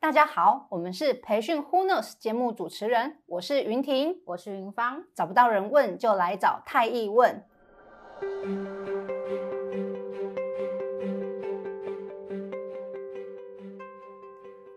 大家好，我们是培训 Who Knows 节目主持人，我是云婷，我是云芳。找不到人问，就来找太毅问。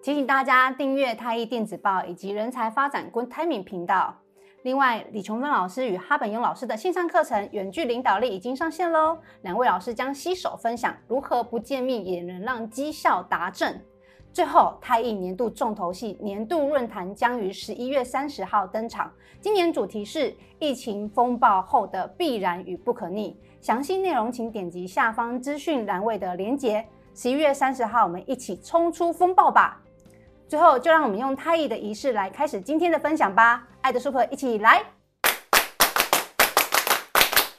提醒大家订阅太毅电子报以及人才发展 Good Timing 频道。另外，李琼芬老师与哈本庸老师的线上课程《远距领导力》已经上线喽。两位老师将携手分享如何不见面也能让绩效达正。最后，太艺年度重头戏年度论坛将于十一月三十号登场。今年主题是疫情风暴后的必然与不可逆。详细内容请点击下方资讯栏位的连结。十一月三十号，我们一起冲出风暴吧！最后，就让我们用太艺的仪式来开始今天的分享吧。爱的 Super，一起来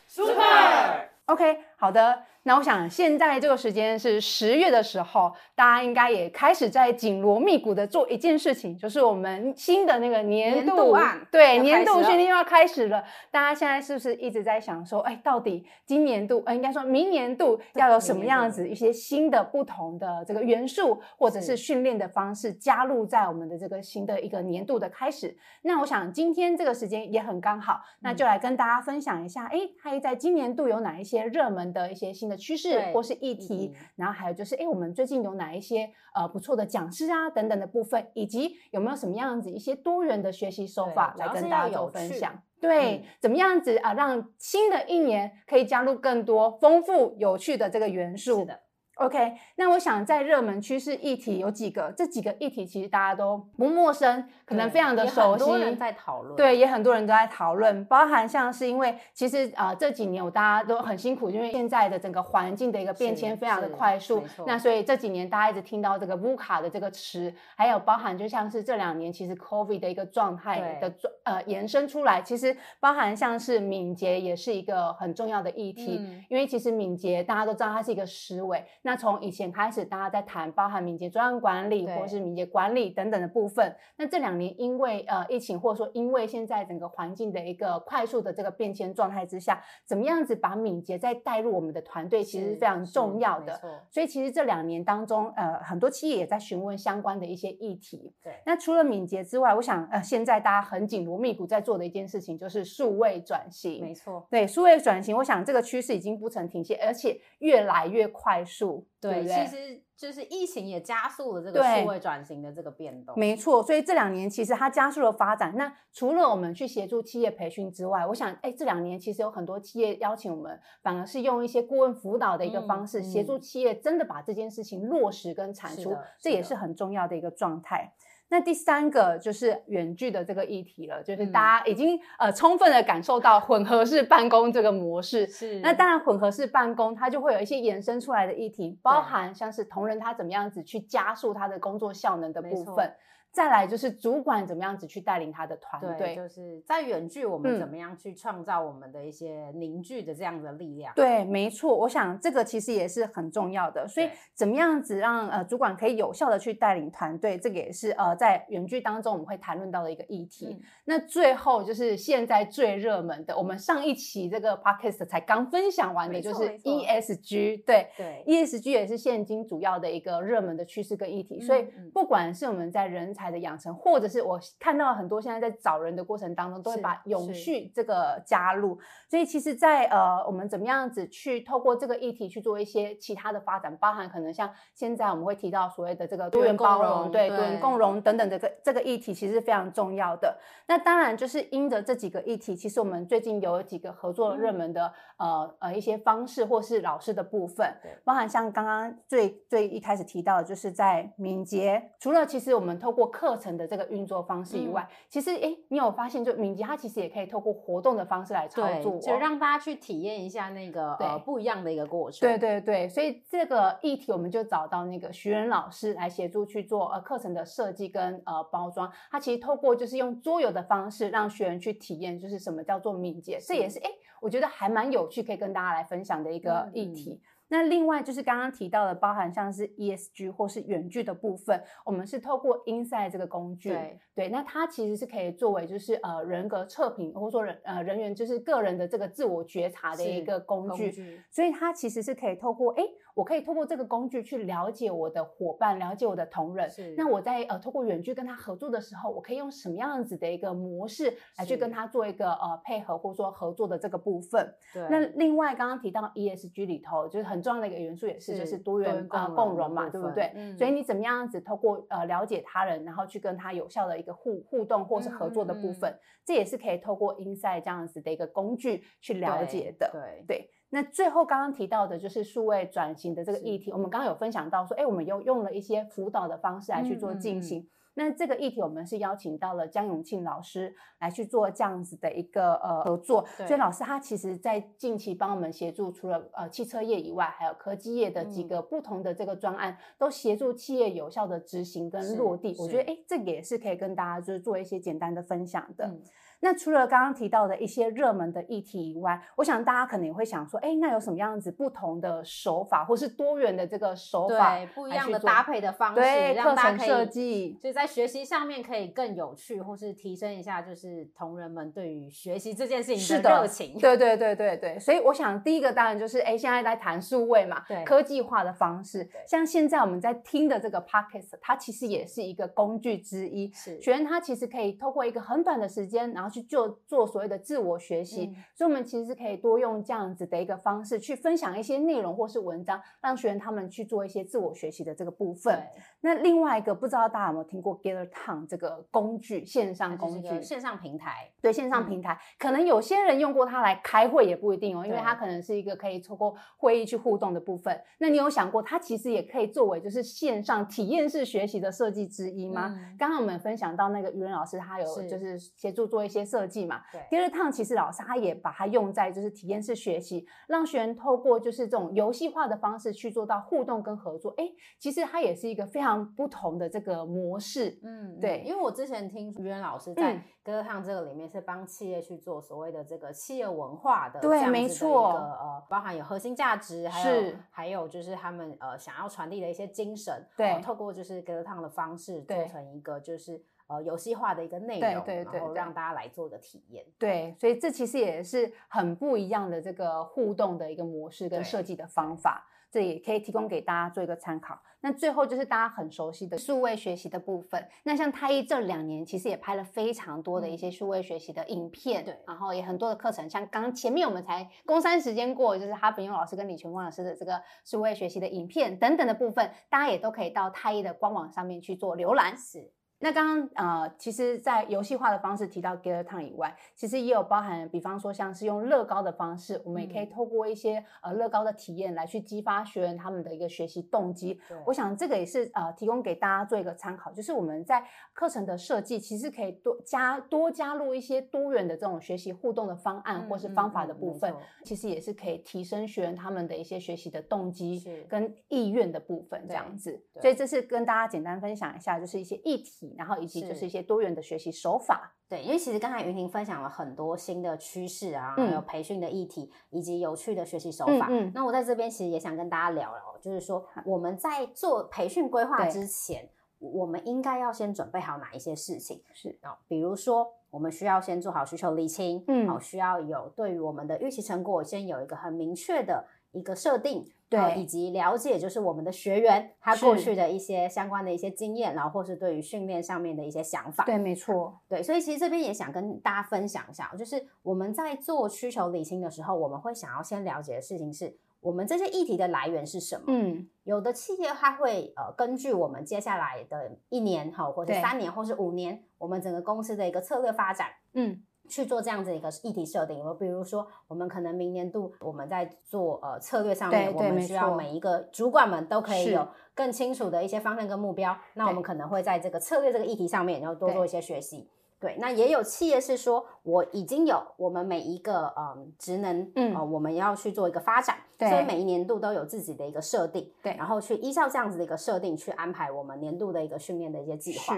！Super，OK，好的。那我想，现在这个时间是十月的时候，大家应该也开始在紧锣密鼓的做一件事情，就是我们新的那个年度，年度案，对，年度训练又要开始了。大家现在是不是一直在想说，哎，到底今年度，呃，应该说明年度要有什么样子一些新的不同的这个元素，或者是训练的方式加入在我们的这个新的一个年度的开始？那我想今天这个时间也很刚好，那就来跟大家分享一下，哎，还在今年度有哪一些热门的一些新的趋势或是议题，然后还有就是，哎，我们最近有哪一些呃不错的讲师啊等等的部分，以及有没有什么样子一些多元的学习手法来跟大家做分享？对，嗯、怎么样子啊，让新的一年可以加入更多丰富有趣的这个元素？是的。OK，那我想在热门趋势议题有几个，这几个议题其实大家都不陌生，可能非常的熟悉。很多人在讨论，对，也很多人都在讨论，包含像是因为其实啊、呃、这几年我大家都很辛苦，因为现在的整个环境的一个变迁非常的快速，那所以这几年大家一直听到这个 VUCA 的这个词，还有包含就像是这两年其实 COVID 的一个状态的状呃延伸出来，其实包含像是敏捷也是一个很重要的议题，嗯、因为其实敏捷大家都知道它是一个思维。那从以前开始，大家在谈包含敏捷专案管理或是敏捷管理等等的部分。那这两年因为呃疫情，或者说因为现在整个环境的一个快速的这个变迁状态之下，怎么样子把敏捷再带入我们的团队，其实是非常重要的。所以其实这两年当中，呃，很多企业也在询问相关的一些议题。对。那除了敏捷之外，我想呃，现在大家很紧锣密鼓在做的一件事情就是数位转型。没错。对，数位转型，我想这个趋势已经不曾停歇，而且越来越快速。对。对，其实就是疫情也加速了这个数位转型的这个变动。没错，所以这两年其实它加速了发展。那除了我们去协助企业培训之外，我想，哎，这两年其实有很多企业邀请我们，反而是用一些顾问辅导的一个方式，嗯、协助企业真的把这件事情落实跟产出，这也是很重要的一个状态。那第三个就是远距的这个议题了，就是大家已经呃充分的感受到混合式办公这个模式。是。那当然混合式办公它就会有一些衍生出来的议题，包含像是同仁他怎么样子去加速他的工作效能的部分。再来就是主管怎么样子去带领他的团队，就是在远距我们怎么样去创造我们的一些凝聚的这样的力量。嗯、对，没错，我想这个其实也是很重要的。所以怎么样子让呃主管可以有效的去带领团队，这个也是呃在远距当中我们会谈论到的一个议题。嗯、那最后就是现在最热门的，我们上一期这个 podcast 才刚分享完的，就是 ESG。对对，ESG 也是现今主要的一个热门的趋势跟议题。嗯、所以不管是我们在人才的养成，或者是我看到很多现在在找人的过程当中，都会把永续这个加入。所以其实在，在呃，我们怎么样子去透过这个议题去做一些其他的发展，包含可能像现在我们会提到所谓的这个多元包容，对，多元共融等等的这个这个议题，其实是非常重要的。那当然就是因着这几个议题，其实我们最近有几个合作热门的、嗯、呃呃一些方式，或是老师的部分，对，包含像刚刚最最一开始提到的，就是在敏捷，除了其实我们透过课程的这个运作方式以外，嗯、其实哎，你有发现就敏捷它其实也可以透过活动的方式来操作，就让大家去体验一下那个呃不一样的一个过程。对对对，所以这个议题我们就找到那个徐仁老师来协助去做呃课程的设计跟呃包装。他其实透过就是用桌游的方式让学员去体验，就是什么叫做敏捷，这也是哎我觉得还蛮有趣，可以跟大家来分享的一个议题。那另外就是刚刚提到的，包含像是 ESG 或是远距的部分，我们是透过 Insight 这个工具，对。对，那它其实是可以作为就是呃人格测评，或者说人呃人员就是个人的这个自我觉察的一个工具，工具所以它其实是可以透过哎，我可以透过这个工具去了解我的伙伴，了解我的同仁，是那我在呃透过远距跟他合作的时候，我可以用什么样子的一个模式来去跟他做一个呃配合或者说合作的这个部分。对，那另外刚刚提到 ESG 里头就是很。重要的一个元素也是，是就是多元啊共融嘛，对不对？嗯、所以你怎么样子透过呃了解他人，然后去跟他有效的一个互互动或是合作的部分，嗯嗯、这也是可以透过 Inside 这样子的一个工具去了解的。对对。那最后刚刚提到的就是数位转型的这个议题，我们刚刚有分享到说，哎，我们又用了一些辅导的方式来去做进行。嗯嗯嗯那这个议题，我们是邀请到了江永庆老师来去做这样子的一个呃合作。所以老师他其实在近期帮我们协助，除了呃汽车业以外，还有科技业的几个不同的这个专案，嗯、都协助企业有效的执行跟落地。我觉得哎，这个也是可以跟大家就是做一些简单的分享的。嗯那除了刚刚提到的一些热门的议题以外，我想大家可能也会想说，哎，那有什么样子不同的手法，或是多元的这个手法，对，不一样的搭配的方式，对，让大家可以课程设计，就在学习上面可以更有趣，或是提升一下，就是同仁们对于学习这件事情的热情。对对对对对，所以我想第一个当然就是，哎，现在在谈数位嘛，对，科技化的方式，像现在我们在听的这个 Podcast，它其实也是一个工具之一，是，学员他其实可以透过一个很短的时间，然后去做做。所谓的自我学习，嗯、所以我们其实可以多用这样子的一个方式去分享一些内容或是文章，让学员他们去做一些自我学习的这个部分。对那另外一个，不知道大家有没有听过 Gather Town 这个工具，线上工具，线上平台。对，线上平台，嗯、可能有些人用过它来开会也不一定哦，因为它可能是一个可以透过会议去互动的部分。那你有想过，它其实也可以作为就是线上体验式学习的设计之一吗？嗯、刚刚我们分享到那个于仁老师，他有就是协助做一些设计嘛。第二趟其实老师他也把它用在就是体验式学习，让学员透过就是这种游戏化的方式去做到互动跟合作。哎，其实它也是一个非常不同的这个模式。嗯，对，因为我之前听于仁老师在 Gather Town 这个里面是帮企业去做所谓的这个企业文化的，对，没错，呃，包含有核心价值，还有是还有就是他们呃想要传递的一些精神，对，透过就是 Gather Town 的方式做成一个就是。呃，游戏化的一个内容，对对对，然后让大家来做的体验。对，所以这其实也是很不一样的这个互动的一个模式跟设计的方法，这也可以提供给大家做一个参考。那最后就是大家很熟悉的数位学习的部分。那像太一这两年其实也拍了非常多的一些数位学习的影片，对，然后也很多的课程，像刚前面我们才工三时间过，就是哈炳佑老师跟李全光老师的这个数位学习的影片等等的部分，大家也都可以到太一的官网上面去做浏览。是。那刚刚呃，其实，在游戏化的方式提到 Gather Town 以外，其实也有包含，比方说像是用乐高的方式，我们也可以透过一些呃乐高的体验来去激发学员他们的一个学习动机。对我想这个也是呃提供给大家做一个参考，就是我们在课程的设计，其实可以多加多加入一些多元的这种学习互动的方案或是方法的部分，其实也是可以提升学员他们的一些学习的动机跟意愿的部分，这样子。所以这是跟大家简单分享一下，就是一些议题。然后以及就是一些多元的学习手法，对，因为其实刚才云婷分享了很多新的趋势啊，还有培训的议题，以及有趣的学习手法。嗯，嗯，那我在这边其实也想跟大家聊聊，就是说我们在做培训规划之前，我们应该要先准备好哪一些事情？是啊，比如说我们需要先做好需求厘清，嗯，好，需要有对于我们的预期成果先有一个很明确的一个设定。对，以及了解就是我们的学员他过去的一些相关的一些经验，然后或是对于训练上面的一些想法。对，没错。对，所以其实这边也想跟大家分享一下，就是我们在做需求理清的时候，我们会想要先了解的事情是我们这些议题的来源是什么。嗯，有的企业它会呃根据我们接下来的一年哈，或者三年，或是五年，我们整个公司的一个策略发展，嗯。去做这样子一个议题设定，我比如说，我们可能明年度我们在做呃策略上面，我们需要每一个主管们都可以有更清楚的一些方向跟目标。那我们可能会在这个策略这个议题上面，然后多做一些学习。对，那也有企业是说，我已经有我们每一个嗯职能，嗯、呃，我们要去做一个发展，所以每一年度都有自己的一个设定，对，然后去依照这样子的一个设定去安排我们年度的一个训练的一些计划。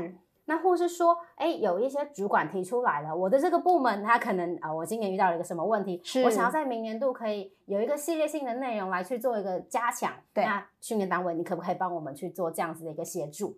那或是说，哎，有一些主管提出来了，我的这个部门他可能啊、呃，我今年遇到了一个什么问题，是我想要在明年度可以有一个系列性的内容来去做一个加强。对，那训练单位，你可不可以帮我们去做这样子的一个协助？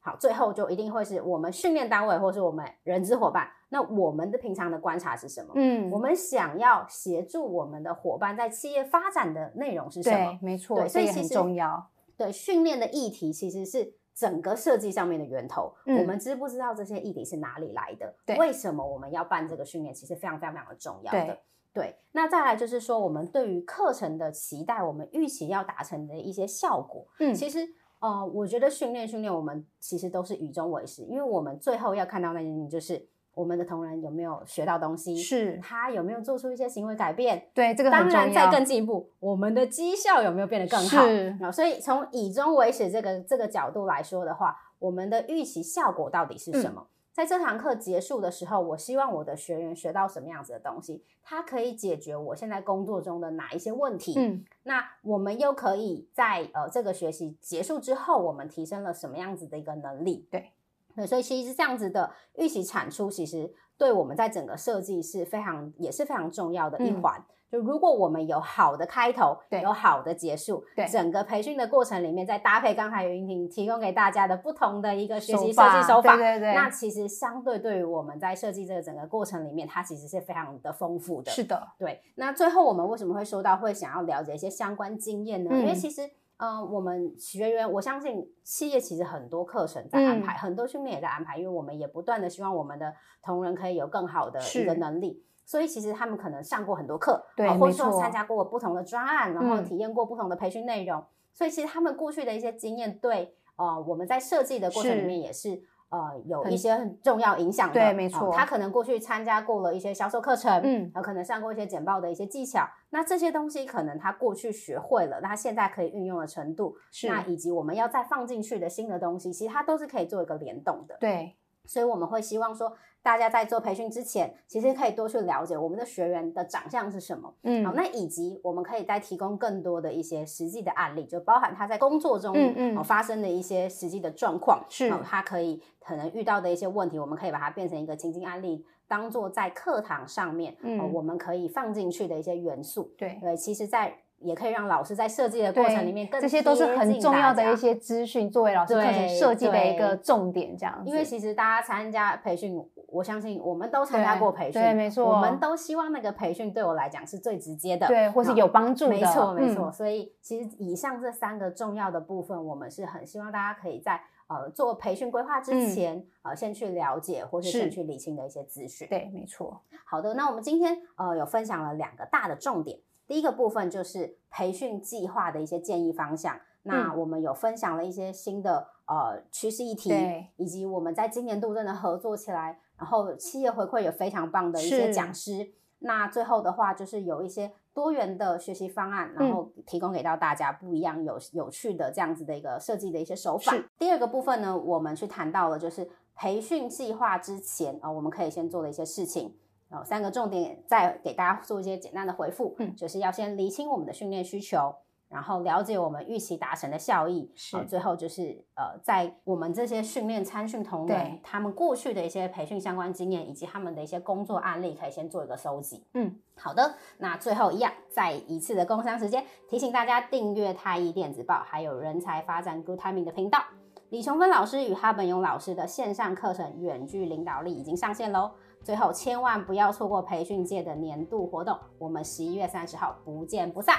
好，最后就一定会是我们训练单位，或是我们人资伙伴。那我们的平常的观察是什么？嗯，我们想要协助我们的伙伴在企业发展的内容是什么？对，没错，对，所以很重要。对，训练的议题其实是整个设计上面的源头。嗯，我们知不知道这些议题是哪里来的？对，为什么我们要办这个训练？其实非常非常非常的重要的。对，对，那再来就是说，我们对于课程的期待，我们预期要达成的一些效果。嗯，其实。呃，我觉得训练训练，我们其实都是以终为始，因为我们最后要看到那件事情，就是我们的同仁有没有学到东西，是他有没有做出一些行为改变。对，这个。当然，再更进一步，我们的绩效有没有变得更好？是。所以从以终为始这个这个角度来说的话，我们的预期效果到底是什么？嗯在这堂课结束的时候，我希望我的学员学到什么样子的东西，它可以解决我现在工作中的哪一些问题？嗯，那我们又可以在呃这个学习结束之后，我们提升了什么样子的一个能力？对，对，所以其实这样子的预期产出，其实对我们在整个设计是非常也是非常重要的一环。嗯就如果我们有好的开头，对，有好的结束，对，整个培训的过程里面，再搭配刚才云婷提供给大家的不同的一个学习设计手法，对对对，那其实相对对于我们在设计这个整个过程里面，它其实是非常的丰富的。是的，对。那最后我们为什么会说到会想要了解一些相关经验呢？嗯、因为其实，嗯、呃，我们学员，我相信企业其实很多课程在安排，嗯、很多训练也在安排，因为我们也不断的希望我们的同仁可以有更好的一个能力。所以其实他们可能上过很多课，对，或者说参加过不同的专案，然后体验过不同的培训内容。嗯、所以其实他们过去的一些经验，对，呃，我们在设计的过程里面也是，是呃有一些很重要影响的。对，没错、呃。他可能过去参加过了一些销售课程，嗯，可能上过一些简报的一些技巧。那这些东西可能他过去学会了，那他现在可以运用的程度，是那以及我们要再放进去的新的东西，其实它都是可以做一个联动的。对。所以我们会希望说，大家在做培训之前，其实可以多去了解我们的学员的长相是什么，嗯，好，那以及我们可以再提供更多的一些实际的案例，就包含他在工作中嗯嗯发生的一些实际的状况，是，他可以可能遇到的一些问题，我们可以把它变成一个情境案例，当做在课堂上面，嗯，我们可以放进去的一些元素，对对，其实，在。也可以让老师在设计的过程里面更，这些都是很重要的一些资讯，作为老师课程设计的一个重点。这样，因为其实大家参加培训，我相信我们都参加过培训，对，没错，我们都希望那个培训对我来讲是最直接的，对，或是有帮助的。没错，没错。所以其实以上这三个重要的部分，我们是很希望大家可以在呃做培训规划之前，呃先去了解或是先去理清的一些资讯。对，没错。好的，那我们今天呃有分享了两个大的重点。第一个部分就是培训计划的一些建议方向。那我们有分享了一些新的呃趋势议题，以及我们在今年度真的合作起来，然后企业回馈有非常棒的一些讲师。那最后的话就是有一些多元的学习方案，然后提供给到大家不一样有有趣的这样子的一个设计的一些手法。第二个部分呢，我们去谈到了就是培训计划之前啊，我们可以先做的一些事情。然后，三个重点，再给大家做一些简单的回复。嗯，就是要先厘清我们的训练需求，然后了解我们预期达成的效益。是，最后就是呃，在我们这些训练参训同仁，他们过去的一些培训相关经验，以及他们的一些工作案例，可以先做一个收集。嗯，好的。那最后一样，再一次的工商时间，提醒大家订阅太毅电子报，还有人才发展 Good Timing 的频道。李琼芬老师与哈本勇老师的线上课程《远距领导力》已经上线喽。最后，千万不要错过培训界的年度活动，我们十一月三十号不见不散。